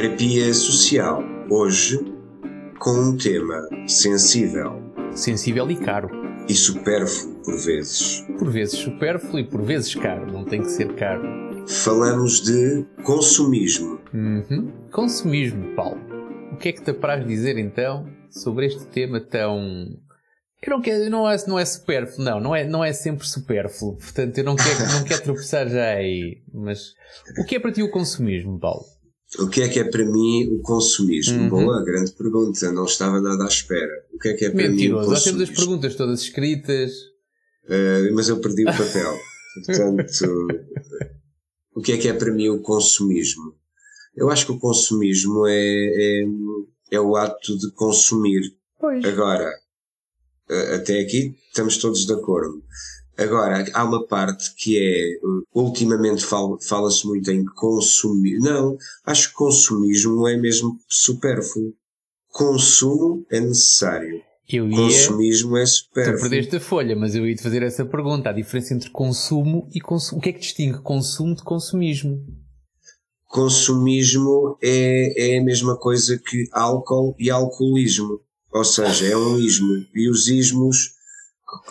Terapia social. Hoje, com um tema sensível Sensível e caro. e supérfluo por vezes. Por vezes supérfluo e por vezes caro. Não tem que ser caro. Falamos de consumismo. Uhum. Consumismo, Paulo. O que é que te apraz dizer então sobre este tema tão. Eu não quero, não é, não é supérfluo, não, não é, não é sempre supérfluo. Portanto, eu não quero, não quero tropeçar já aí. Mas o que é para ti o consumismo, Paulo? O que é que é para mim o consumismo? Uhum. Boa, grande pergunta. Não estava nada à espera. O que é que é para Mentiroso. mim o Nós temos as consumismo? perguntas todas escritas. Uh, mas eu perdi o papel. Portanto, o que é que é para mim o consumismo? Eu acho que o consumismo é, é, é o ato de consumir. Pois. Agora, a- até aqui estamos todos de acordo. Agora, há uma parte que é, uh, ultimamente fal- fala-se muito em consumir. Não, acho que consumismo é mesmo supérfluo. Consumo é necessário. Eu ia. Consumismo é Tu supérfluo. perdeste a folha, mas eu ia te fazer essa pergunta. A diferença entre consumo e consumo. O que é que distingue consumo de consumismo? Consumismo é, é a mesma coisa que álcool e alcoolismo. Ou seja, é um ismo. E os ismos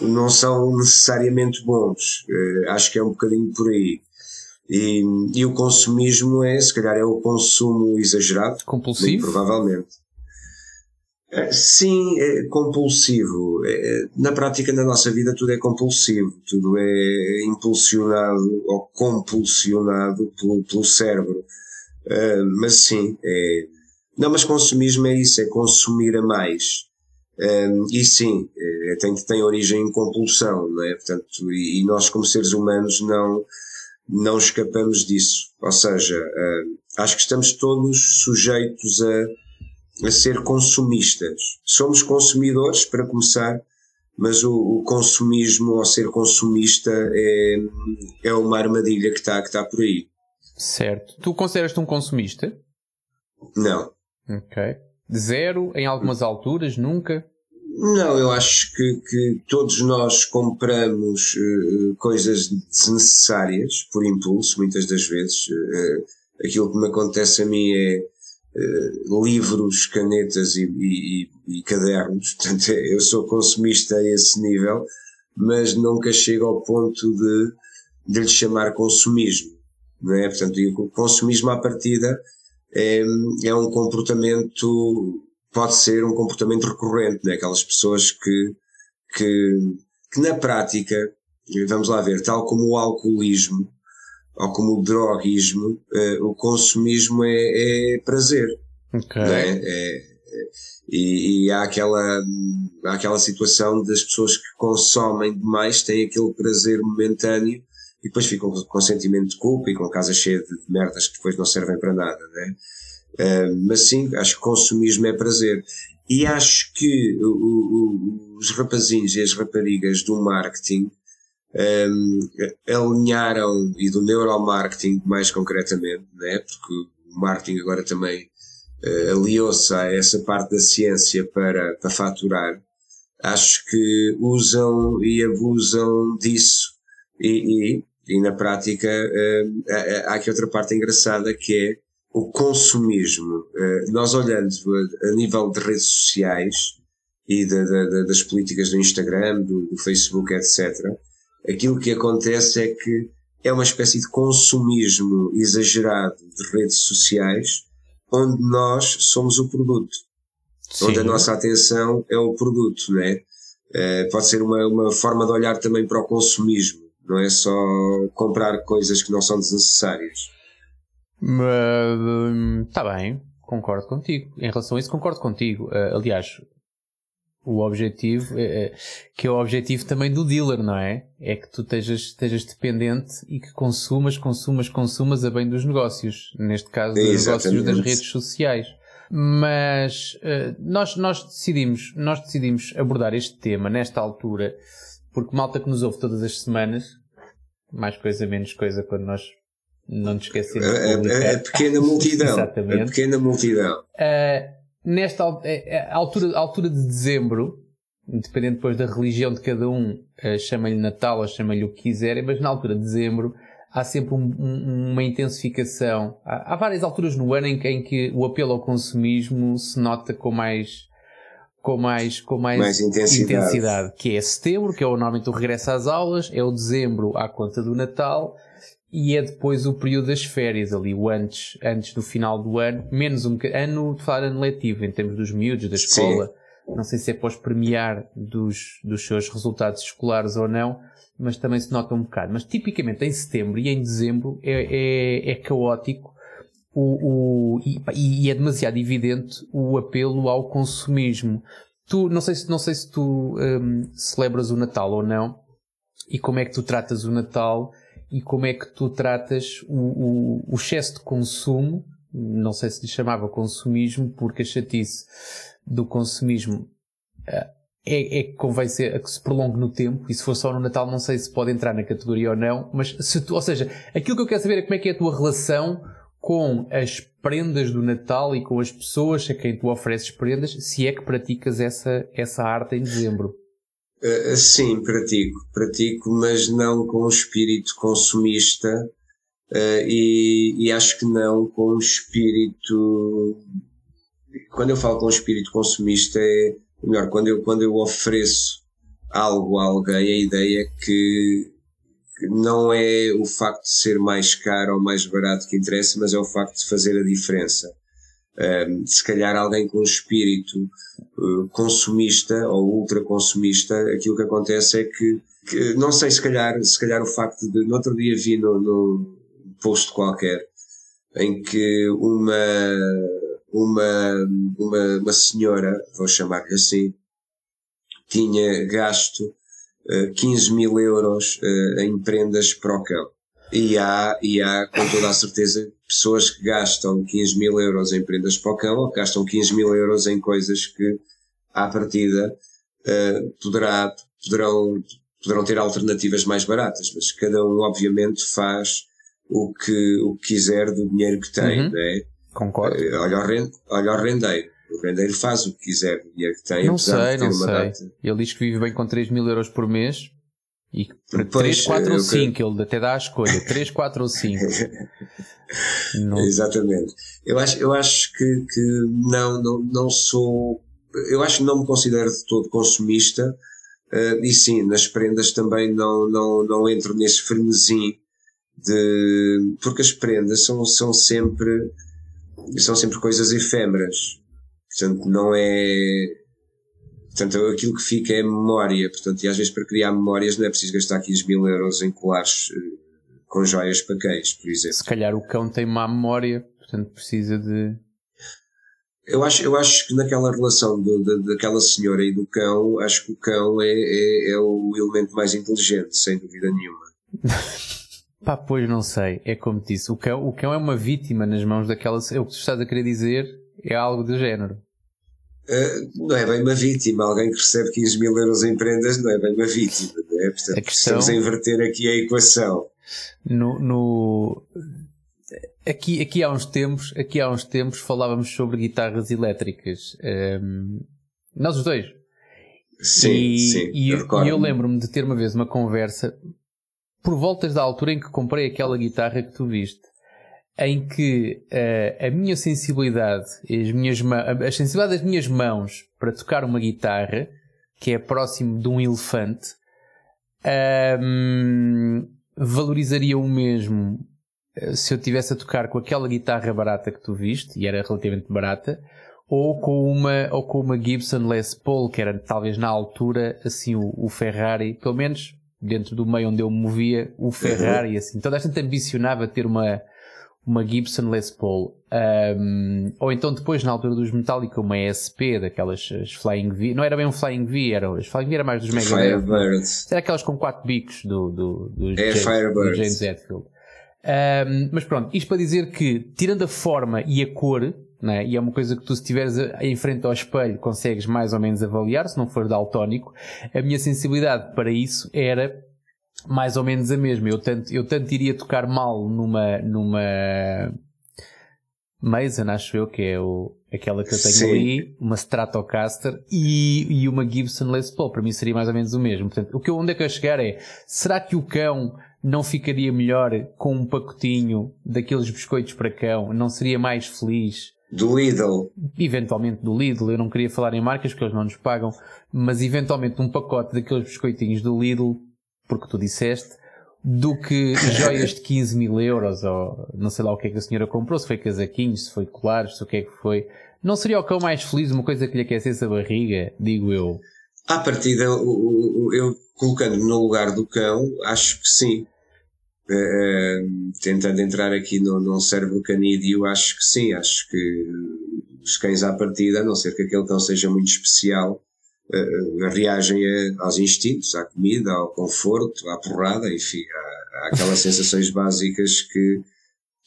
não são necessariamente bons. Eh, acho que é um bocadinho por aí. E, e o consumismo é, se calhar, é o consumo exagerado, Compulsivo? provavelmente. Eh, Sim, é compulsivo. Eh, Na prática, na nossa vida, tudo é compulsivo, tudo é impulsionado ou compulsionado pelo, pelo cérebro. Mas sim, é. Não, mas consumismo é isso, é consumir a mais. E sim, eh, tem, tem origem em compulsão, não é? Portanto, e, e nós, como seres humanos, não, não escapamos disso. Ou seja, acho que estamos todos sujeitos a a ser consumistas. Somos consumidores, para começar, mas o, o consumismo, ou ser consumista, é, é uma armadilha que está que tá por aí. Certo. Tu consideras-te um consumista? Não. Ok. Zero, em algumas alturas, nunca? Não, eu acho que, que todos nós compramos eh, coisas desnecessárias por impulso, muitas das vezes. Eh, aquilo que me acontece a mim é eh, livros, canetas e, e- e cadernos. Portanto, eu sou consumista a esse nível, mas nunca chego ao ponto de, de lhe chamar consumismo. Não é? Portanto, o consumismo à partida é, é um comportamento pode ser um comportamento recorrente, né? aquelas pessoas que, que, que na prática, vamos lá ver, tal como o alcoolismo ou como o droguismo, eh, o consumismo é, é prazer. Ok. não é? É- é- e, e há aquela, há aquela situação das pessoas que consomem demais, têm aquele prazer momentâneo e depois ficam com, sentimento de culpa e com a casa cheia de merdas que depois não servem para nada, né? Uh, mas sim, acho que consumismo é prazer. E acho que o- o- os rapazinhos e as raparigas do marketing um, alinharam, e do neuromarketing mais concretamente, né? porque o marketing agora também eh, aliou-se a essa parte da ciência para, para faturar, acho que usam e abusam disso. E, e, e na prática eh, há- há aqui outra parte engraçada que é o consumismo. Eh, nós olhando a, nível de redes sociais e da- da- das políticas do Instagram, do, do Facebook, etc., aquilo que acontece é que é uma espécie de consumismo exagerado de redes sociais onde nós somos o produto, onde a Sim. nossa atenção é o produto, não é? Eh, pode ser uma, uma forma de olhar também para o consumismo, não é só comprar coisas que não são desnecessárias. Está bem, concordo contigo. Em relação a isso, concordo contigo. Ah, aliás, o objetivo, é, é- que é o objetivo também do dealer, não é? É que tu estejas, estejas dependente e que consumas, consumas, consumas a bem dos negócios. Neste caso, dos negócios das redes sociais. Mas nós, nós, decidimos, nós decidimos abordar este tema nesta altura porque malta que nos ouve todas as semanas, mais coisa, menos coisa, quando nós não nos esquecemos A, de a- a publicar. pequena multidão. Exatamente. A pequena multidão. Uh, nesta al- altura, altura de dezembro, independente depois da religião de cada um, uh, chama-lhe Natal ou chama-lhe o que quiserem, mas na altura de dezembro há sempre um, um, uma intensificação. Há, há, várias alturas no ano em que, em que, o apelo ao consumismo se nota com mais com mais, com mais, mais intensidade. intensidade. que é setembro, que é o normalmente o regresso às aulas, é o dezembro à conta do Natal e é depois o período das férias ali, o antes, antes do final do ano, menos um ano de falar ano letivo em termos dos miúdos, da escola. Sim. Não sei se é pós premiar dos, dos seus resultados escolares ou não, mas também se nota um bocado. Mas tipicamente em setembro e em dezembro é, é, é caótico o, o, e, e, é demasiado evidente o apelo ao consumismo. Tu, não sei se, não sei se tu um, celebras o Natal ou não, e como é que tu tratas o Natal e como é que tu tratas o, o, o excesso de consumo, não sei se lhe chamava consumismo, porque a chatice do consumismo uh, é, é que convém ser, que se prolongue no tempo, e se for só no Natal não sei se pode entrar na categoria ou não, mas se tu, ou seja, aquilo que eu quero saber é como é que é a tua relação com as prendas do Natal e com as pessoas a quem tu ofereces prendas, se é que praticas essa, essa arte em dezembro. Uh, sim, pratico, pratico, mas não com o espírito consumista uh, e, e, acho que não com o espírito. Quando eu falo com o espírito consumista, é melhor, quando eu, quando eu ofereço algo a alguém, a ideia é que não é o facto de ser mais caro ou mais barato que interessa, mas é o facto de fazer a diferença. Um, se calhar alguém com um espírito uh, consumista ou ultra consumista, aquilo que acontece é que, que, não sei, se calhar, se calhar o facto de, no outro dia vi no, no post qualquer, em que uma, uma, uma, uma senhora, vou chamar-lhe assim, tinha gasto 15 mil euros uh, em prendas para o cão. E há, e há, com toda a certeza, pessoas que gastam 15 mil euros em prendas para o cão ou que gastam 15 mil euros em coisas que, à partida, uh, poderá, poderão, poderão ter alternativas mais baratas, mas cada um, obviamente, faz o que, o que quiser do dinheiro que tem, uhum. não é? Concordo. Olha, o rende, olha o rendeiro o rendeiro faz o que quiser o dinheiro que tem. Não sei, não sei. Data... Ele diz que vive bem com 3 mil euros por mês. E para 3, 4 ou 5, que... ele até dá a escolha, 3, 4 ou 5. não... Exatamente. Eu acho, eu acho que, que não, não, não sou, eu acho que não me considero de todo consumista, uh, e sim, nas prendas também não, não, não entro nesse frenesim de, porque as prendas são, são sempre, são sempre coisas efêmeras. Portanto, não é. Portanto, aquilo que fica é memória. Portanto, e às vezes para criar memórias não é preciso gastar 15 mil euros em colares eh, com joias para cães, por exemplo. Se calhar o cão tem má memória, portanto precisa de. Eu acho, eu acho que naquela relação do, de, daquela senhora e do cão, acho que o cão é, é, é o elemento mais inteligente, sem dúvida nenhuma. Pá, pois não sei. É como disse, o cão, o cão é uma vítima nas mãos daquela. É o que tu estás a querer dizer é algo do género. Uh, não é bem uma vítima. Alguém que recebe 15 mil euros em prendas não é bem uma vítima. Não é? Portanto, questão, estamos a inverter aqui a equação. No, no, aqui, aqui há uns tempos, aqui há uns tempos falávamos sobre guitarras elétricas. Um, nós os dois. Sim, e, sim. E eu, eu lembro-me de ter uma vez uma conversa por voltas da altura em que comprei aquela guitarra que tu viste em que uh, a minha sensibilidade, as minhas a sensibilidade das minhas mãos para tocar uma guitarra, que é próximo de um elefante, um, valorizaria o mesmo eh, se eu tivesse a tocar com aquela guitarra barata que tu viste, e era relativamente barata, ou com uma, ou com uma Gibson Les Paul, que era talvez na altura assim o, o Ferrari, pelo menos dentro do meio onde eu me movia, o Ferrari, assim. Toda a gente ambicionava ter uma, uma Gibson Les Paul, um, ou então depois na altura dos Metallica uma ESP, daquelas Flying V, não era bem um Flying V, era, as Flying V era mais dos Mega Firebirds. Era aquelas com quatro bicos do, do, do, é James, do James Hetfield. Um, mas pronto, isto para dizer que, tirando a forma e a cor, né, e é uma coisa que tu, se estiveres em frente ao espelho, consegues mais ou menos avaliar, se não for daltónico, a minha sensibilidade para isso era mais ou menos a mesma. Eu tanto, eu tanto iria tocar mal numa, numa Mason, acho eu que é o, Aquela que eu tenho Sim. ali, uma Stratocaster e, e uma Gibson Les Paul. Para mim seria mais ou menos o mesmo. Portanto, o que eu, onde é que eu chegar é, será que o cão não ficaria melhor com um pacotinho daqueles biscoitos para cão? Não seria mais feliz? Do Lidl. Eventualmente do Lidl, eu não queria falar em marcas porque eles não nos pagam, mas eventualmente um pacote daqueles biscoitinhos do Lidl, porque tu disseste, do que joias de 15 mil euros, ou não sei lá o que é que a senhora comprou, se foi casaquinhos, se foi colares, se o que é que foi. Não seria o cão mais feliz, uma coisa que lhe aquecesse a barriga, digo eu. À partida, o- eu colocando-me no lugar do cão, acho que sim. Eh, tentando entrar aqui no, num cérebro canídeo, acho que sim. Acho que os cães à partida, a não ser que aquele cão seja muito especial, eh, eh, reagem aos instintos, à comida, ao conforto, à porrada, enfim, há aquelas sensações básicas que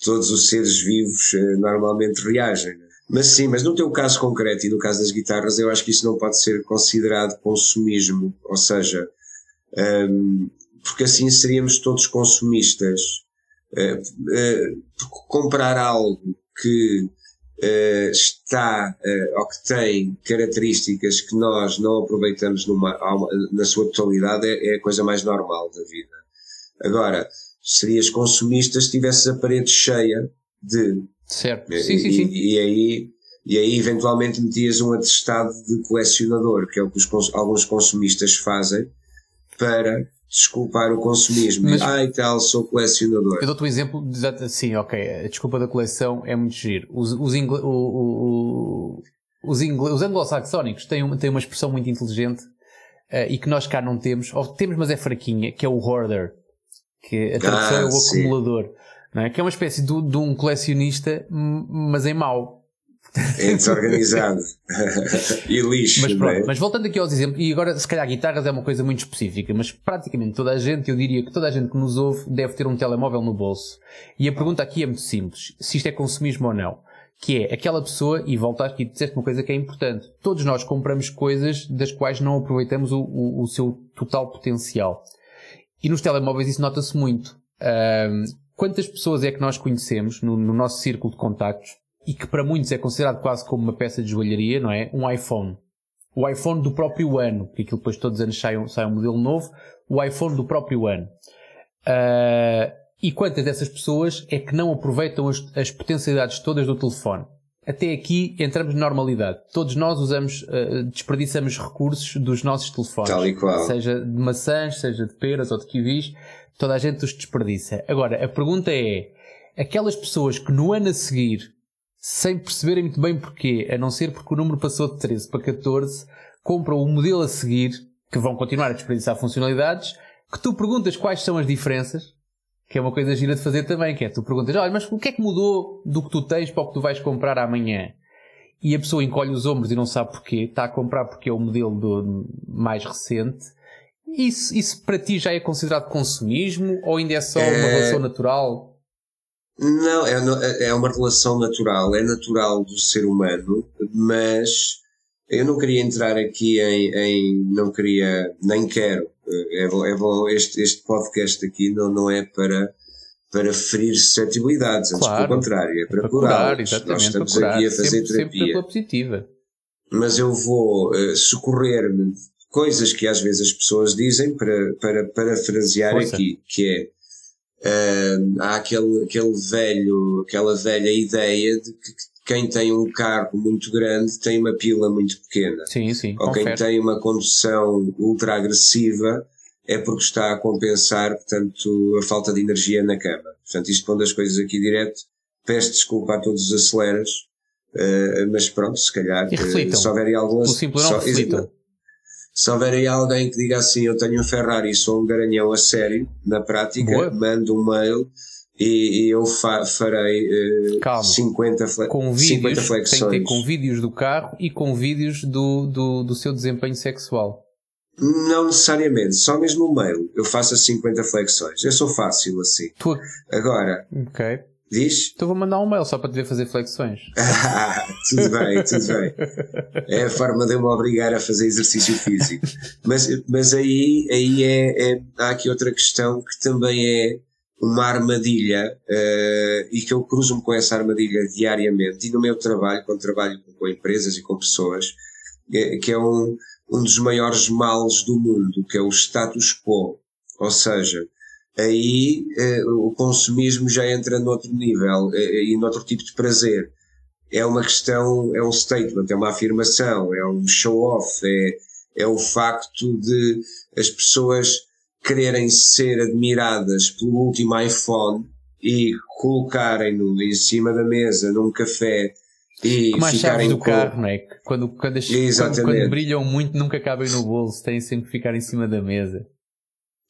todos os seres vivos eh, normalmente reagem. né? Mas sim, mas no teu caso concreto e no caso das guitarras, eu acho que isso não pode ser considerado consumismo, ou seja, hum, porque assim seríamos todos consumistas. Porque comprar algo que eh, está eh, ou que tem características que nós não aproveitamos numa, na sua totalidade é, é a coisa mais normal da vida. Agora, serias consumista se tivesses a parede cheia de Certo. e, Sim, sim, sim. e- e aí, e aí eventualmente metias um atestado de colecionador, que é o que os alguns consumistas fazem para desculpar o consumismo. Mas- Ai tal, sou colecionador. Eu dou-te um exemplo, de, sim, ok, a desculpa da coleção é muito giro. Os, os, ingle- o- os, os anglo-saxónicos têm uma, têm uma expressão muito inteligente eh, e que nós cá não temos, ou temos, mas é fraquinha, que é o hoarder, que a tradução Ah, é o sim. acumulador, não é? que é uma espécie de, de um colecionista, mas em mau. É desorganizado. e lixo, Mas não é? pronto, mas voltando aqui aos exemplos, e agora se calhar guitarras é uma coisa muito específica, mas praticamente toda a gente, eu diria que toda a gente que nos ouve deve ter um telemóvel no bolso. E a pergunta aqui é muito simples, se isto é consumismo ou não. Que é aquela pessoa, e voltaste aqui e disseste uma coisa que é importante. Todos nós compramos coisas das quais não aproveitamos o, o, o seu total potencial. E nos telemóveis isso nota-se muito. Ahm, quantas pessoas é que nós conhecemos no, no nosso círculo de contactos e que para muitos é considerado quase como uma peça de joalharia, não é? Um iPhone. O iPhone do próprio ano, porque aquilo depois todos os anos sai um, sai um modelo novo, o iPhone do próprio ano. Ah, e quantas dessas pessoas é que não aproveitam as, as potencialidades todas do telefone? Até aqui entramos na normalidade. Todos nós usamos, ah, desperdiçamos recursos dos nossos telefones. Tal e qual. Seja de maçãs, seja de peras ou de kiwis, toda a gente os desperdiça. Agora, a pergunta é, aquelas pessoas que no ano a seguir, sem perceberem muito bem porquê, a não ser porque o número passou de 13 para 14, compram o modelo a seguir, que vão continuar a desperdiçar funcionalidades, que tu perguntas quais são as diferenças, que é uma coisa gira de fazer também, que é tu perguntas, olha, mas o que é que mudou do que tu tens para o que tu vais comprar amanhã? E a pessoa encolhe os ombros e não sabe porquê, está a comprar porque é o modelo do mais recente. Isso, isso para ti já é considerado consumismo ou ainda é só uma É- relação natural? Não, é, no- é uma relação natural, é natural do ser humano, mas eu não queria entrar aqui em, em não queria, nem quero. É bom, é bom este, este podcast aqui não, não é para, para ferir suscetibilidades, antes Claro. pelo contrário, é para, Para curar. curar, Nós exatamente, para estamos curar. aqui a fazer sempre, sempre terapia. pela positiva. mas eu vou eh, socorrer-me de coisas que às vezes as pessoas dizem para, para parafrasear Força. aqui, que é eh, há aquele, aquele velho, aquela velha ideia de que quem tem um carro muito grande tem uma pila muito pequena. Sim, sim, Ou quem confere. tem uma condução ultra agressiva é porque está a compensar, portanto, a falta de energia na cama. Portanto, isto pondo as coisas aqui direto, peço desculpa a todos os aceleras, eh, mas pronto, se calhar, E reflitam. eh, se houver alguma... O simples não reflitam. Se houver aí alguém que diga assim, eu tenho um Ferrari e sou um garanhão a sério, na prática, Boa. mando um mail e, e eu fa- farei eh, Calma. 50, fle Com 50 vídeos, tem que flexões. ter com vídeos do carro e com vídeos do, do, do seu desempenho sexual. Não necessariamente, só mesmo o mail. Eu faço as 50 flexões. Eu sou fácil assim. Tu, Agora, ok. Diz? Então vou mandar um mail só para te ver fazer flexões. Ah, tudo bem, tudo bem. É a forma de eu me obrigar a fazer exercício físico. Mas, mas aí, aí é, é- há aqui outra questão que também é uma armadilha uh, e que eu cruzo-me com essa armadilha diariamente e no meu trabalho, quando trabalho com empresas e com pessoas, é, que é um, um dos maiores males do mundo, que é o status quo. Ou seja, aí uh, o consumismo já entra noutro nível uh, e noutro tipo de prazer. É uma questão, é um statement, é uma afirmação, é um show-off, é, é o facto de as pessoas quererem ser admiradas pelo último iPhone e colocarem-no em cima da mesa num café e Como ficarem do com... carro, não é? Quando, quando, as, quando, quando, brilham muito nunca cabem no bolso, têm sempre que ficar em cima da mesa.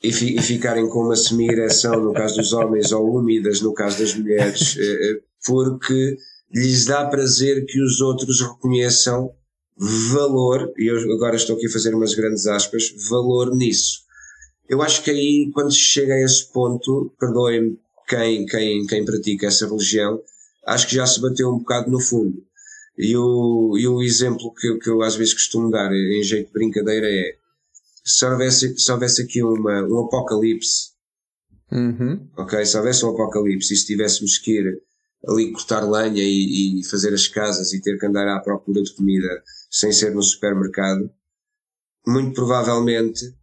E, fi, e ficarem com uma semi-ereção no caso dos homens ou úmidas no caso das mulheres, eh, eh, porque lhes dá prazer que os outros reconheçam valor, e eu agora estou aqui a fazer umas grandes aspas, valor nisso. Eu acho que aí, quando se chega a esse ponto, perdoem-me quem, quem, quem pratica essa religião, acho que já se bateu um bocado no fundo. E o, e o exemplo que que eu às vezes costumo dar em jeito de brincadeira é se houvesse, se houvesse aqui uma, um apocalipse, uhum. ok? Se houvesse um apocalipse e se tivéssemos que ir ali cortar lenha e, e fazer as casas e ter que andar à procura de comida sem ser no supermercado, muito provavelmente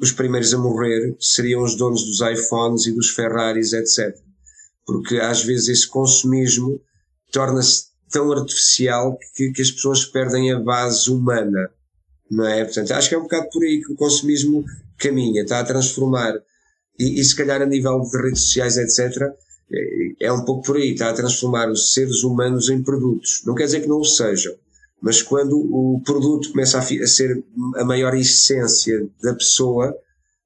os primeiros a morrer seriam os donos dos iPhones e dos Ferraris, etc. Porque às vezes esse consumismo torna-se tão artificial que, que, as pessoas perdem a base humana, não é? Portanto, acho que é um bocado por aí que o consumismo caminha, está a transformar, e, e se calhar a nível de redes sociais, etc., é, é um pouco por aí, está a transformar os seres humanos em produtos. Não quer dizer que não o sejam, mas quando o produto começa a, a, ser a maior essência da pessoa,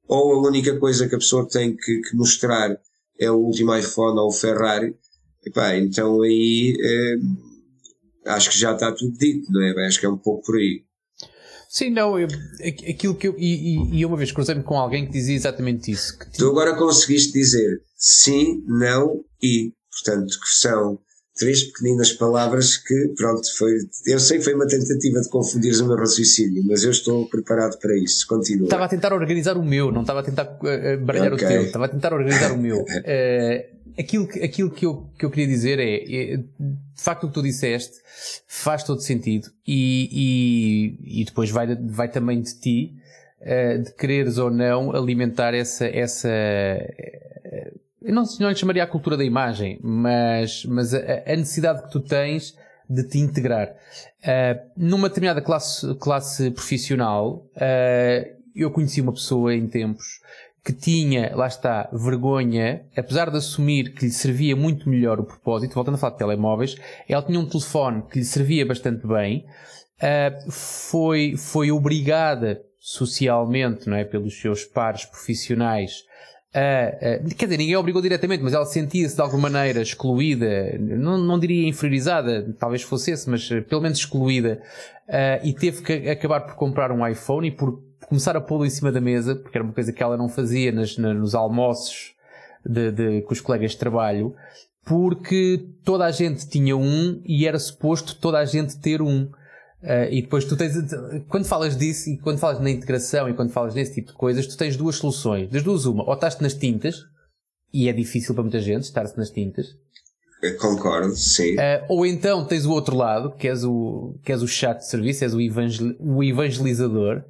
ou a única coisa que a pessoa tem que, que mostrar é o último iPhone ou o Ferrari, epá, então aí eh, acho que já está tudo dito, não é? Acho que é um pouco por aí. Sim, não, eu, aquilo que eu. E, e uma vez cruzei-me com alguém que dizia exatamente isso. Tu agora conseguiste dizer sim, não e. Portanto, que são três pequeninas palavras que, pronto, foi. Eu sei que foi uma tentativa de confundir o meu raciocínio, mas eu estou preparado para isso. Continua. Estava a tentar organizar o meu, não estava a tentar uh, baralhar okay. o teu, estava a tentar organizar o meu. Uh, aquilo que, aquilo que, eu, que eu queria dizer é, é, de facto, o que tu disseste faz todo sentido e, e, e depois vai, vai também de ti. Uh, de quereres ou não alimentar essa, essa eu não, não lhe chamaria a cultura da imagem, mas, mas a, a necessidade que tu tens de te integrar. Uh, numa determinada classe, classe profissional, eu conheci uma pessoa em tempos que tinha, lá está, vergonha, apesar de assumir que lhe servia muito melhor o propósito, voltando a falar de telemóveis, ela tinha um telefone que lhe servia bastante bem, uh, foi, foi obrigada socialmente, não é, pelos seus pares profissionais Uh, uh, quer dizer, ninguém a obrigou diretamente, mas ela sentia-se de alguma maneira excluída, não, não diria inferiorizada, talvez fosse esse, mas pelo menos excluída, e teve que acabar por comprar um iPhone e por começar a pô-lo em cima da mesa, porque era uma coisa que ela não fazia nas, na, nos almoços de, de, com os colegas de trabalho, porque toda a gente tinha um e era suposto toda a gente ter um. Uh, e depois tu tens, quando falas disso e quando falas na integração e quando falas nesse tipo de coisas, tu tens duas soluções. Das duas, uma, ou estás-te nas tintas, e é difícil para muita gente estar-se nas tintas. Eu concordo, sim. Uh, ou então tens o outro lado, que és o, que és o chat de serviço, és o, evangel, o evangelizador,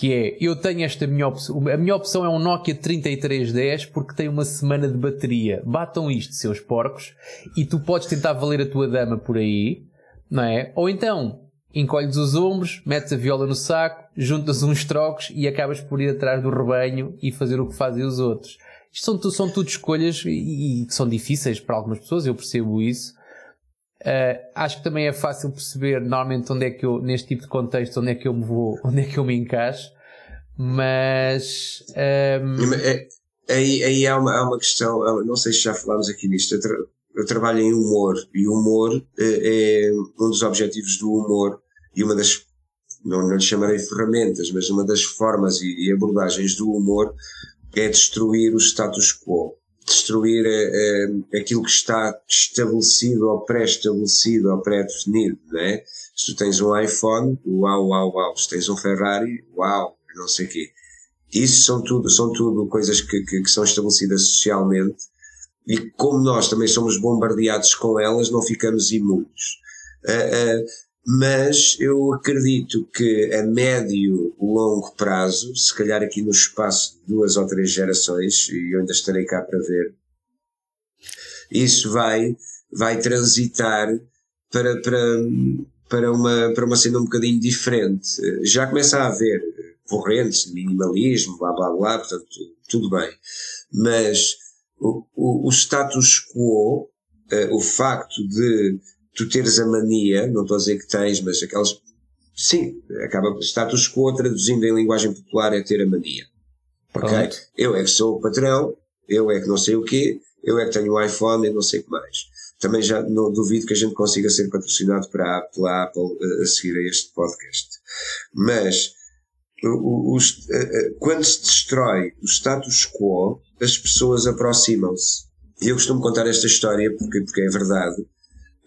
que é, eu tenho esta minha opção, a minha opção é um Nokia 3310 porque tem uma semana de bateria. Batam isto, seus porcos, e tu podes tentar valer a tua dama por aí, não é? Ou então, encolhes os ombros, metes a viola no saco, juntas uns trocos e acabas por ir atrás do rebanho e fazer o que fazem os outros. Isto são, são tudo escolhas e, que são difíceis para algumas pessoas, eu percebo isso. Uh, acho que também é fácil perceber normalmente onde é que eu, neste tipo de contexto, onde é que eu me vou, onde é que eu me encaixo, mas. Um... É, aí, aí há, uma, há uma questão, não sei se já falámos aqui nisto, eu trabalho em humor e humor é, é um dos objetivos do humor e uma das não, não lhe chamarei ferramentas, mas uma das formas e, e, abordagens do humor é destruir o status quo, destruir é, é, aquilo que está estabelecido ou pré-estabelecido ou pré-definido, né? Se tu tens um iPhone, uau, uau, uau. Se tens um Ferrari, uau, não sei o quê. Isso são tudo, são tudo coisas que, que, que são estabelecidas socialmente e como nós também somos bombardeados com elas, não ficamos imunes. Uh, uh, mas eu acredito que a médio longo prazo, se calhar aqui no espaço de duas ou três gerações, e eu ainda estarei cá para ver, isso vai, vai transitar para, para, para, uma, para uma cena um bocadinho diferente. Já começa a haver correntes de minimalismo, blá blá blá, portanto, tudo bem. Mas o, o, o status quo, uh, o facto de tu teres a mania, não estou a dizer que tens, mas aquelas. Sim, acaba. Status quo, traduzindo em linguagem popular, é ter a mania. Ok? Eu é que sou o patrão, eu é que não sei o quê, eu é que tenho o iPhone e não sei o que mais. Também já não duvido que a gente consiga ser patrocinado pela, pela Apple a, a seguir a este podcast. Mas o, o, quando se destrói o status quo, as pessoas aproximam-se. E eu costumo contar esta história porque, porque é verdade.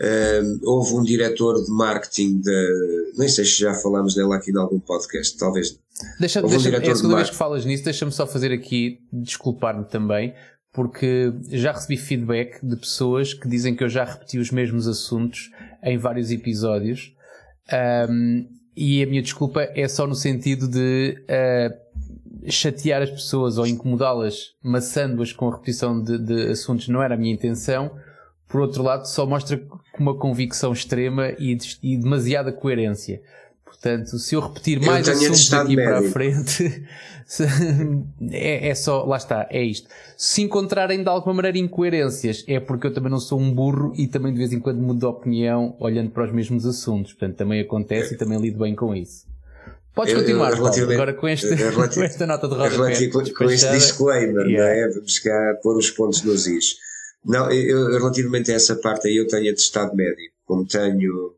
Um, houve um diretor de marketing de. Nem sei se já falámos dela aqui em algum podcast, talvez. Deixa, deixa, um é a segunda vez que falas nisso, deixa-me só fazer aqui, desculpar-me também, porque já recebi feedback de pessoas que dizem que eu já repeti os mesmos assuntos em vários episódios. Um, e a minha desculpa é só no sentido de uh, chatear as pessoas ou incomodá-las, maçando-as com a repetição de, de assuntos, não era a minha intenção por outro lado, só mostra uma convicção extrema e, e demasiada coerência. Portanto, se eu repetir mais eu assuntos daqui para a frente, é, é, só, lá está, é isto. Se encontrarem de alguma maneira incoerências, é porque eu também não sou um burro e também de vez em quando mudo de opinião olhando para os mesmos assuntos. Portanto, também acontece e também lido bem com isso. Podes continuar, Paulo, agora com, este, com esta nota de rodapé. Com, com este disclaimer, yeah. não é? Vamos cá pôr os pontos nos is. Não, eu, relativamente a essa parte aí eu tenho atestado médico, como tenho uh,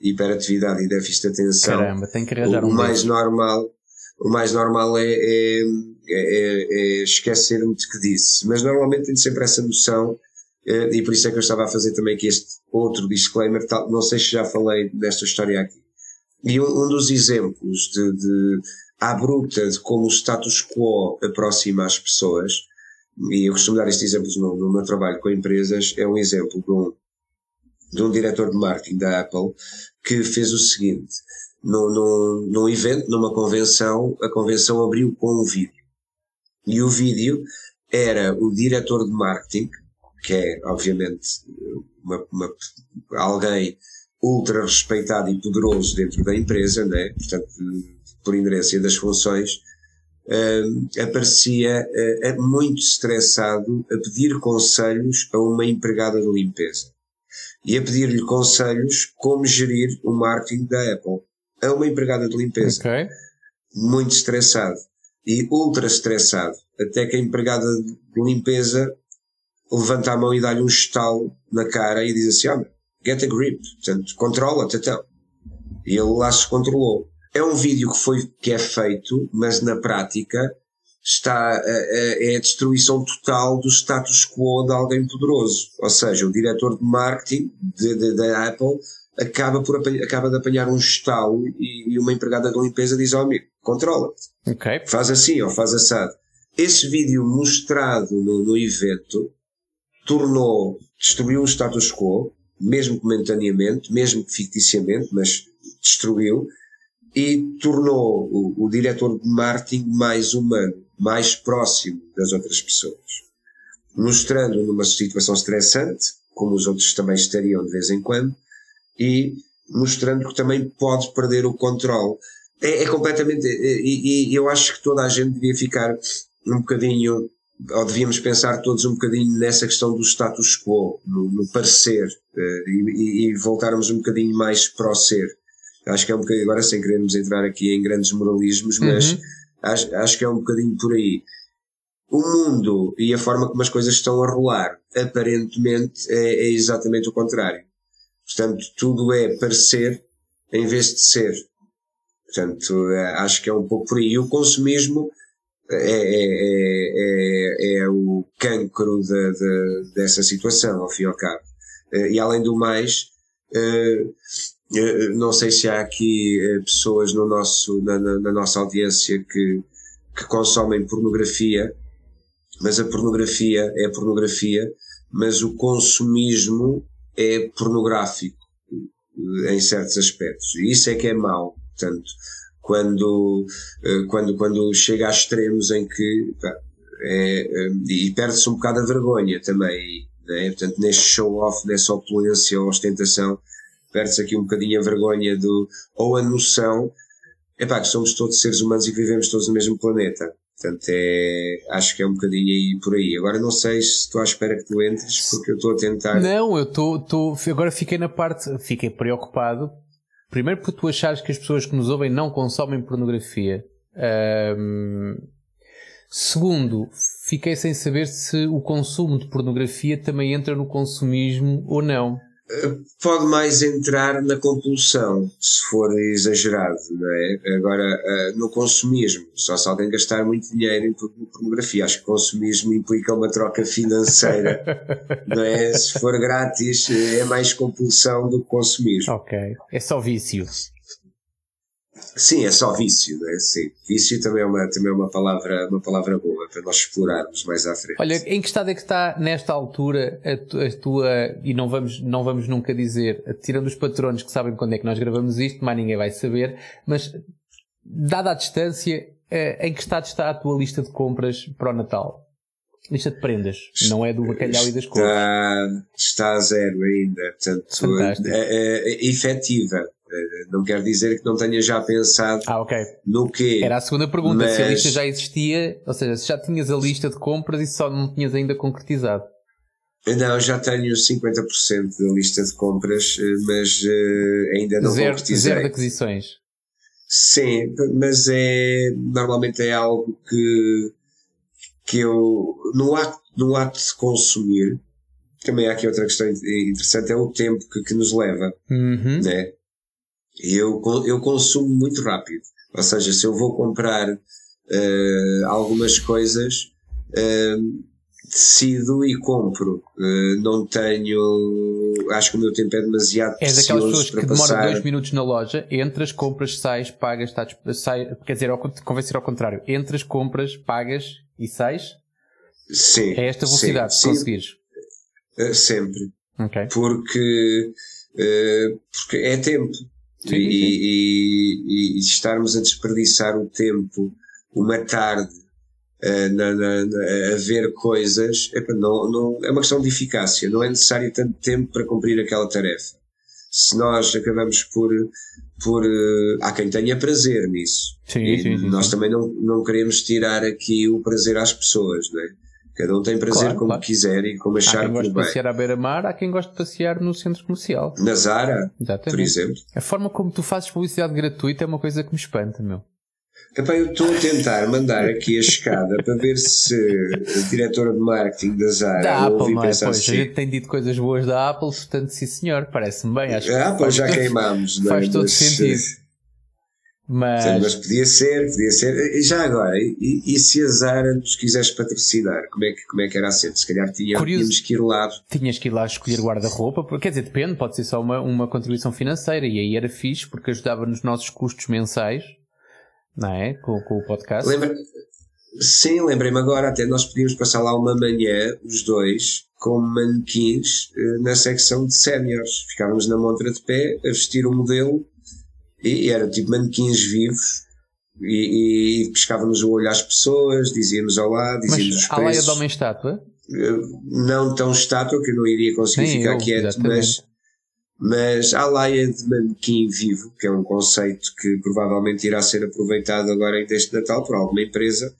hiperatividade e déficit de atenção. Caramba, tem que arranjar o, um mais normal O mais normal é, é, é, é esquecer-me de que disse, mas normalmente tenho sempre essa noção uh, e por isso é que eu estava a fazer também aqui este outro disclaimer, tal, não sei se já falei desta história aqui. E um, um dos exemplos de, de à bruta de como o status quo aproxima as pessoas e eu costumo dar estes exemplos no, no meu trabalho com empresas, é um exemplo de um, de um diretor de marketing da Apple que fez o seguinte, num, num, num evento, numa convenção, a convenção abriu com um vídeo. E o vídeo era o diretor de marketing, que é obviamente uma, uma, alguém ultra respeitado e poderoso dentro da empresa, né? portanto, por inerência das funções, uh, aparecia uh, muito estressado a pedir conselhos a uma empregada de limpeza e a pedir-lhe conselhos como gerir o marketing da Apple a uma empregada de limpeza. Okay. Muito estressado e ultra estressado, até que a empregada de limpeza levanta a mão e dá-lhe um estalo na cara e diz assim: oh, get a grip, portanto, controla-te então. E ele lá se controlou. É um vídeo que foi, que é feito, mas na prática está, é a destruição total do status quo de alguém poderoso. Ou seja, o diretor de marketing da Apple acaba, por, acaba de apanhar um estalo e, e uma empregada de limpeza diz ao amigo, controla-te. Okay. Faz assim ou faz assado. Esse vídeo mostrado no, no evento tornou, destruiu o status quo, mesmo momentaneamente, mesmo ficticiamente, mas destruiu, e tornou o, o diretor de marketing mais humano, mais próximo das outras pessoas. Mostrando numa situação estressante, como os outros também estariam de vez em quando, e mostrando que também pode perder o controle. É, é completamente. E, e, eu acho que toda a gente devia ficar um bocadinho, ou devíamos pensar todos um bocadinho nessa questão do status quo, no, no parecer, eh, e, e, voltarmos um bocadinho mais para o ser. Acho que é um bocadinho, agora sem querermos entrar aqui em grandes moralismos, mas uhum. acho, acho que é um bocadinho por aí. O mundo e a forma como as coisas estão a rolar, aparentemente, é, é exatamente o contrário. Portanto, tudo é parecer em vez de ser. Portanto, é, acho que é um pouco por aí. E o consumismo é, é, é, é o cancro de, de, dessa situação, ao fim e ao cabo. E além do mais, não sei se há aqui pessoas no nosso, na, na, na nossa audiência que, que consomem pornografia, mas a pornografia é pornografia, mas o consumismo é pornográfico em certos aspectos. E isso é que é mau. Portanto, quando, eh, quando, quando chega a extremos em que é, é, e perde-se um bocado a vergonha também. Né? Portanto, neste show-off, nessa opulência ou ostentação, perde-se aqui um bocadinho a vergonha do, ou a noção epá, que somos todos seres humanos e que vivemos todos no mesmo planeta. Portanto, é, acho que é um bocadinho aí por aí. Agora não sei se estou à espera que tu entres, porque eu estou a tentar. Não, eu estou. Agora fiquei na parte. Fiquei preocupado. Primeiro porque tu achares que as pessoas que nos ouvem não consomem pornografia. Um, segundo, fiquei sem saber se o consumo de pornografia também entra no consumismo ou não pode mais entrar na compulsão, se for exagerado, não é? Agora, eh, no consumismo, só se alguém gastar muito dinheiro em pornografia. Acho que consumismo implica uma troca financeira, não é? Se for grátis, é mais compulsão do que consumismo. Ok. É só vício. Sim, é só vício, não é? Sim. Vício também é uma, também é uma, palavra, uma palavra boa para nós explorarmos mais à frente. Olha, em que estado é que está nesta altura a, tu, a tua, e não vamos, não vamos nunca dizer, tirando os patronos que sabem quando é que nós gravamos isto, mais ninguém vai saber, mas dada a distância, eh, em que estado está a tua lista de compras para o Natal? Lista de prendas, não é do bacalhau e das cores. Está, está a zero ainda, portanto, é, é, é efetiva eh, não quer dizer que não tenha já pensado ah, okay. no quê. Era a segunda pergunta, mas... se a lista já existia, ou seja, se já tinhas a lista de compras e só não tinhas ainda concretizado. Não, já tenho 50% da lista de compras, eh, mas uh, ainda não zero, concretizei. Zero de aquisições. Sim, mas é normalmente é algo que, que eu no ato, no ato de consumir também há aqui outra questão interessante é o tempo que, que nos leva uhum. né? eu, eu consumo muito rápido. Ou seja, se eu vou comprar uh, algumas coisas, uh, decido e compro. Uh, não tenho. Acho que o meu tempo é demasiado És daquelas pessoas que demora dois minutos na loja, entras, compras, sais, pagas, está, sai, quer dizer, convém ser ao contrário. Entras, compras, pagas e sais? Sim. É esta velocidade sim, que conseguires? sempre. Okay. Porque, porque é tempo. Sim, e, sim. E, e, estarmos a desperdiçar o tempo uma tarde uh, na, na, na, a ver coisas epa, não, não, é uma questão de eficácia, não é necessário tanto tempo para cumprir aquela tarefa. Se nós acabamos por. Por uh, há quem tenha prazer nisso. Sim, e sim, nós também não, não queremos tirar aqui o prazer às pessoas, não é? Cada um tem prazer claro, como claro. quiser e como achar Há quem gosta de passear à beira-mar, há quem gosta de passear no centro comercial. Na Zara, Exatamente. por exemplo. A forma como tu fazes publicidade gratuita é uma coisa que me espanta, meu. Epá, eu estou a tentar mandar aqui a escada para ver se a diretora de marketing da Zara da Apple, não é? Pois, assim. a gente tem dito coisas boas da Apple, portanto, sim senhor, parece-me bem. Acho a Apple já queimamos, não é? Faz todo Mas, sentido. Mas... Sim, mas podia ser, podia ser. E já agora, e, e, se a Zara nos quisesse patrocinar, como é que, como é que era a ser? Se calhar tinha, tínhamos que ir lá. Tinhas que ir lá escolher guarda-roupa, quer dizer, depende, pode ser só uma, uma contribuição financeira e aí era fixe porque ajudava nos nossos custos mensais, não é? Com, com o podcast. Lembra... Sim, lembrei-me agora, até nós podíamos passar lá uma manhã, os dois, com manequins eh, na secção de séniores. Ficávamos na montra de pé a vestir o modelo e era tipo manequins vivos e, e pescávamos o olho às pessoas, dizíamos olá, dizíamos mas os preços. Mas de homem estátua? Eh, não tão estátua que eu não iria conseguir ficar eu, quieto, mas, mas a laia de manequim vivo, que é um conceito que provavelmente irá ser aproveitado agora deste Natal por alguma empresa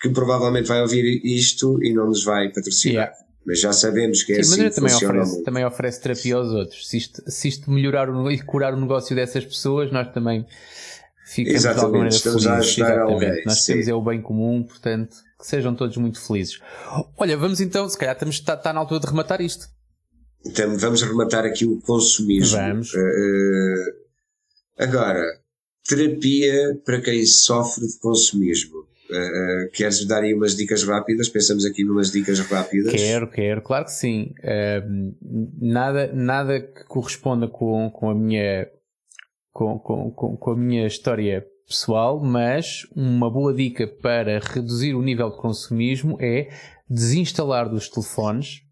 que provavelmente vai ouvir isto e não nos vai patrocinar. Yeah. Mas já sabemos que é Sim, assim que também oferece, também oferece terapia aos outros. Se isto, se isto melhorar o, e curar o negócio dessas pessoas, nós também ficamos Exatamente, de alguma maneira estamos felizes. a ajudar Exatamente. alguém. Nós temos é o bem comum, portanto, que sejam todos muito felizes. Olha, vamos então, se calhar estamos, está, está na altura de rematar isto. Então, vamos rematar aqui o consumismo. Vamos. Uh, agora, terapia para quem sofre de consumismo. Uh, queres dar aí umas dicas rápidas? Pensamos aqui numas dicas rápidas. Quero, quero, claro que sim. Uh, nada, nada que corresponda com, com a minha com, com, com a minha história pessoal, mas uma boa dica para reduzir o nível de consumismo é desinstalar dos telefones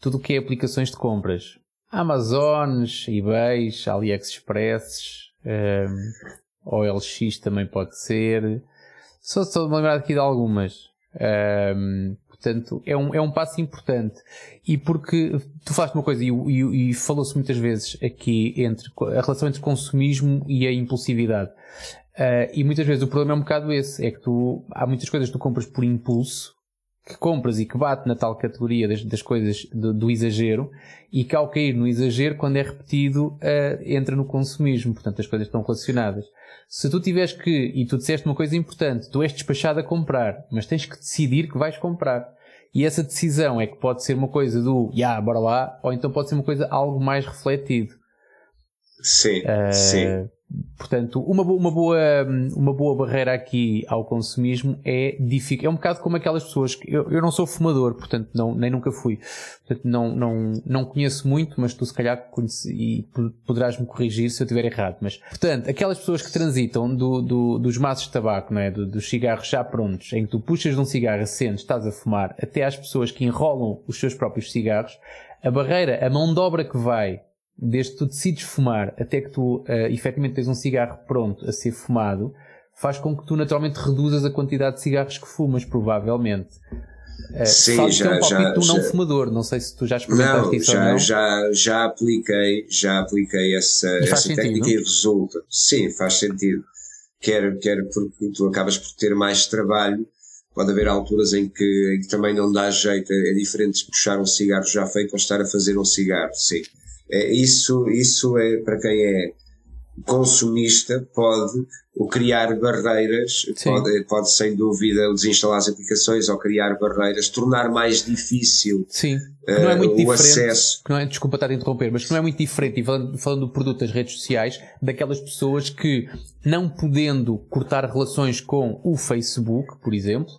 tudo o que é aplicações de compras. Amazones, eBays, AliExpress, um, OLX também pode ser. Só estou a lembrar aqui de algumas. Um, portanto, é um, é um passo importante. E porque tu fazes uma coisa, e, e, e falou-se muitas vezes aqui entre a relação entre consumismo e a impulsividade. Uh, e muitas vezes o problema é um bocado esse, é que tu, há muitas coisas que tu compras por impulso, que compras e que bate na tal categoria das, das coisas do, do, exagero, e que ao cair no exagero, quando é repetido, uh, entra no consumismo, portanto as coisas estão relacionadas. Se tu tiveres que, e tu disseste uma coisa importante, tu és despachado a comprar, mas tens que decidir que vais comprar. E essa decisão é que pode ser uma coisa do, já, yeah, bora lá, ou então pode ser uma coisa algo mais refletido. Sim, uh, sim. Portanto, uma, uma, boa, uma boa barreira aqui ao consumismo é difícil. É um bocado como aquelas pessoas que eu, eu não sou fumador, portanto, não, nem nunca fui. Portanto, não, não, não conheço muito, mas tu se calhar conhece, e poderás me corrigir se eu estiver errado. Mas, portanto, aquelas pessoas que transitam do, do, dos maços de tabaco, não é? Do, dos cigarros já prontos, em que tu puxas de um cigarro, acendes, estás a fumar, até às pessoas que enrolam os seus próprios cigarros, a barreira, a mão de obra que vai desde que tu decides fumar até que tu uh, efetivamente tens um cigarro pronto a ser fumado, faz com que tu naturalmente reduzas a quantidade de cigarros que fumas, provavelmente. Uh, Sim, já, é um já, de um não fumador, não sei se tu já experimentaste não, isso já, ou não. Já, já apliquei, já apliquei essa, essa sentido, técnica não? e resulta. Sim, faz sentido. Quer, quer porque tu acabas por ter mais trabalho, pode haver alturas em que, em que também não dá jeito, é, é diferente de puxar um cigarro já feito ou estar a fazer um cigarro, sim. É, isso, isso é para quem é consumista pode o criar barreiras, pode, pode sem dúvida desinstalar as aplicações ou criar barreiras, tornar mais difícil Sim. Uh, não é muito o diferente, acesso. não é, desculpa estar a interromper, mas não é muito diferente, e falando, falando do produto das redes sociais, daquelas pessoas que, não podendo cortar relações com o Facebook, por exemplo,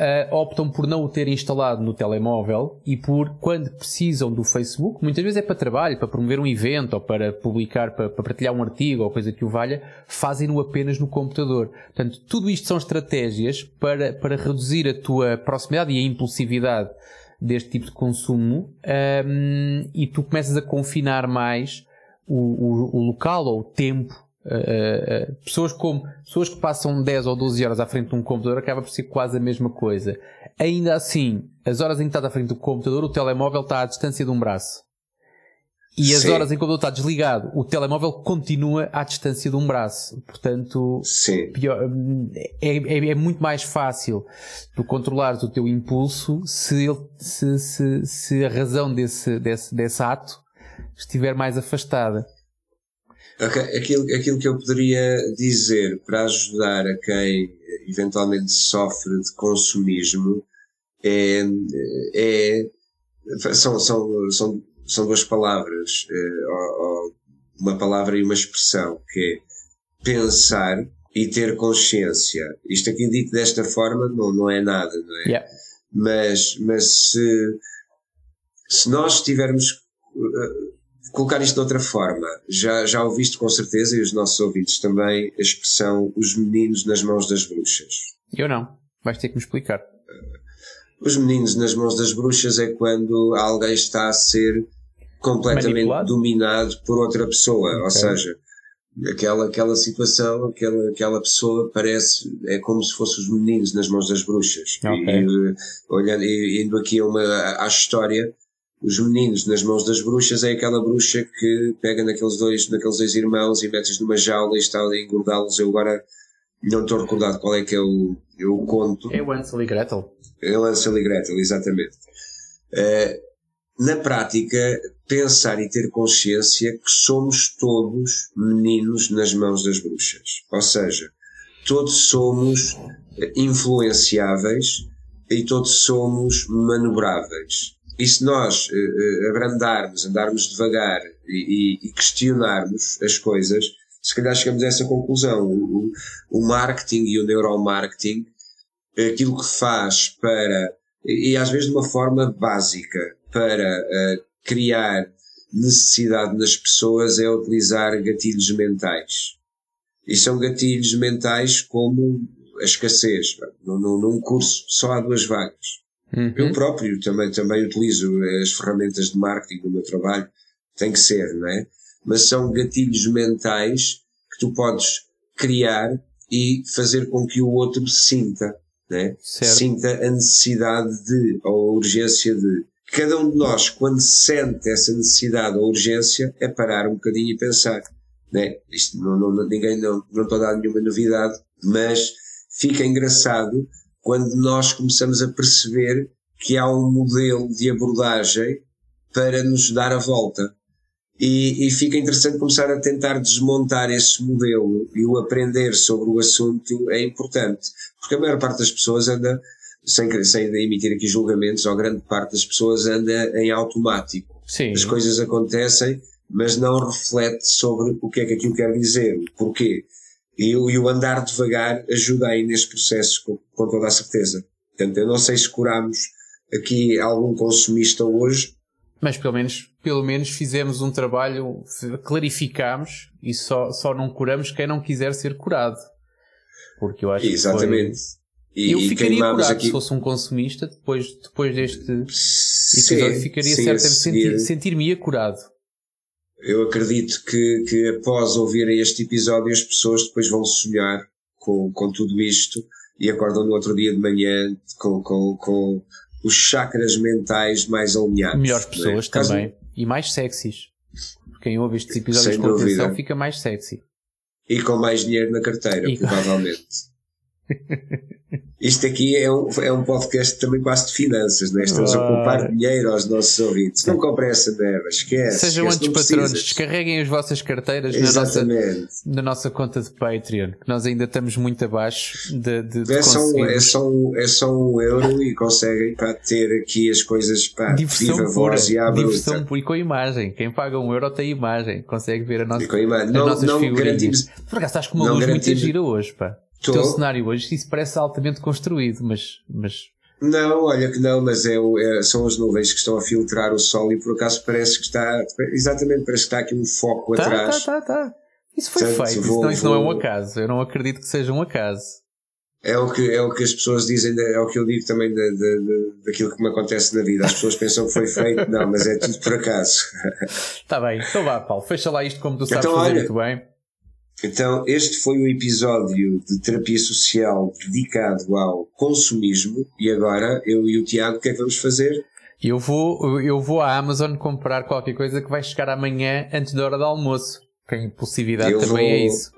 uh, optam por não o ter instalado no telemóvel e por, quando precisam do Facebook, muitas vezes é para trabalho, para promover um evento ou para publicar, para, para partilhar um artigo ou coisa que o valha, fazem-no apenas no computador. Portanto, tudo isto são estratégias para, para reduzir a tua proximidade e a impulsividade deste tipo de consumo um, ehm, e tu começas a confinar mais o, o, o local ou o tempo Uh, uh, pessoas como pessoas que passam 10 ou 12 horas à frente de um computador acaba por ser quase a mesma coisa. Ainda assim, as horas em que estás à frente do computador, o telemóvel está à distância de um braço. E as Sim. horas em que o computador está desligado, o telemóvel continua à distância de um braço. Portanto, pior, é, é, é, muito mais fácil tu controlares o teu impulso se, ele, se, se, se a razão desse, desse, desse ato estiver mais afastada. Aquilo, aquilo que eu poderia dizer para ajudar a quem eventualmente sofre de consumismo é, é são, são, são, são duas palavras, é, uma palavra e uma expressão, que é pensar e ter consciência. Isto aqui dito desta forma não, não é nada, não é? Yeah. Mas, mas se, se nós tivermos colocar isto de outra forma, já, já ouviste com certeza, e os nossos ouvintes também, a expressão os meninos nas mãos das bruxas. Eu não. Vais ter que me explicar. Os meninos nas mãos das bruxas é quando alguém está a ser completamente Manipulado? dominado por outra pessoa. Okay. Ou seja, aquela, aquela situação, aquela, aquela pessoa parece, é como se fossem os meninos nas mãos das bruxas. Okay. E, olhando, e indo aqui a uma, à história, os meninos nas mãos das bruxas é aquela bruxa que pega naqueles dois, naqueles dois irmãos e mete-os numa jaula e está a engordá-los. Eu agora não estou recordado qual é que é o, o conto. É o Ansel e Gretel. É o Ansel e Gretel, exatamente. Uh, na prática, pensar e ter consciência que somos todos meninos nas mãos das bruxas. Ou seja, todos somos influenciáveis e todos somos manobráveis. E se nós uh, abrandarmos, andarmos devagar e, e, questionarmos as coisas, se calhar chegamos a essa conclusão. O, o, marketing e o neuromarketing, aquilo que faz para, e, e às vezes de uma forma básica, para uh, criar necessidade nas pessoas é utilizar gatilhos mentais. E são gatilhos mentais como a escassez. Num, num curso só há duas vagas. Uhum. Eu próprio também, também utilizo as ferramentas de marketing do meu trabalho. Tem que ser, não é? Mas são gatilhos mentais que tu podes criar e fazer com que o outro sinta, né? sinta a necessidade de, ou a urgência de. Cada um de nós, quando sente essa necessidade ou urgência, é parar um bocadinho e pensar. Né? Isto não, não, ninguém não, não estou a dar nenhuma novidade, mas fica engraçado quando nós começamos a perceber que há um modelo de abordagem para nos dar a volta. E, e, fica interessante começar a tentar desmontar esse modelo e o aprender sobre o assunto é importante. Porque a maior parte das pessoas anda, sem, sem emitir aqui julgamentos, ou grande parte das pessoas anda em automático. Sim. As coisas acontecem, mas não reflete sobre o que é que aquilo quer dizer. Porquê? E, e o andar devagar ajuda aí nesse processo com, com toda a certeza. Portanto, eu não sei se curamos aqui algum consumista hoje. Mas pelo menos, pelo menos fizemos um trabalho, clarificamos e só, só não curamos quem não quiser ser curado. Porque eu acho Exatamente. que foi... eu ficaria curado aqui... se fosse um consumista depois, depois deste sim, episódio ficaria sim, certamente sentir, sentir-me curado. Eu acredito que, que após ouvirem este episódio as pessoas depois vão sonhar com, com tudo isto e acordam no outro dia de manhã com, com, com os chakras mentais mais alinhados. Melhores é? pessoas é? também. Caso... E mais sexys. Quem ouve estes episódios Sem com atenção fica mais sexy. E com mais dinheiro na carteira, e... provavelmente. Isto aqui é um, é um podcast também quase de finanças, não é? Estamos a poupar dinheiro aos nossos ouvintes. Não comprem essa merda, esquece. Sejam antes patronos, descarreguem as vossas carteiras na nossa, na nossa conta de Patreon, que nós ainda estamos muito abaixo de, de, de é, só um, é, só um, é só um euro e conseguem para ter aqui as coisas para diversão viva pura, voz e à diversão pura, e com imagem. Quem paga um euro tem imagem, consegue ver a nossa, e com imagem. As não, nossas não figurinhas. Garantimos, Por acaso estás com uma luz muito gira hoje, pá. Tô. O teu cenário hoje, isso parece altamente construído, mas. mas... Não, olha que não, mas é, é, são as nuvens que estão a filtrar o sol e por acaso parece que está. Exatamente, parece que está aqui um foco tá, atrás. Tá, tá, tá. Isso foi Portanto, feito, vou, isso, não, isso vou... não é um acaso. Eu não acredito que seja um acaso. É o que, é o que as pessoas dizem, é o que eu digo também de, de, de, daquilo que me acontece na vida. As pessoas pensam que foi feito, não, mas é tudo por acaso. Está bem, então vá, Paulo, fecha lá isto como tu sabes então, fazer olha, muito bem. Então, este foi o episódio de terapia social dedicado ao consumismo. E agora, eu e o Tiago, o que é que vamos fazer? Eu vou, eu vou à Amazon comprar qualquer coisa que vai chegar amanhã antes da hora do almoço. Tem possibilidade eu também, é vou, é isso.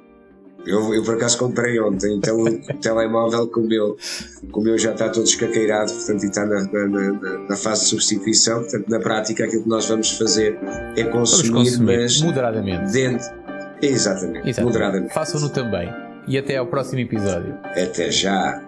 Eu, eu por acaso comprei ontem, então o telemóvel com o, meu, com o meu já está todo escaqueirado, portanto, está na, na, na, fase de substituição. Portanto, na prática, aquilo que nós vamos fazer é consumir, consumir mas moderadamente. Dentro, Exatamente, Exatamente. moderadamente. Façam-no também. E até ao próximo episódio. Até já.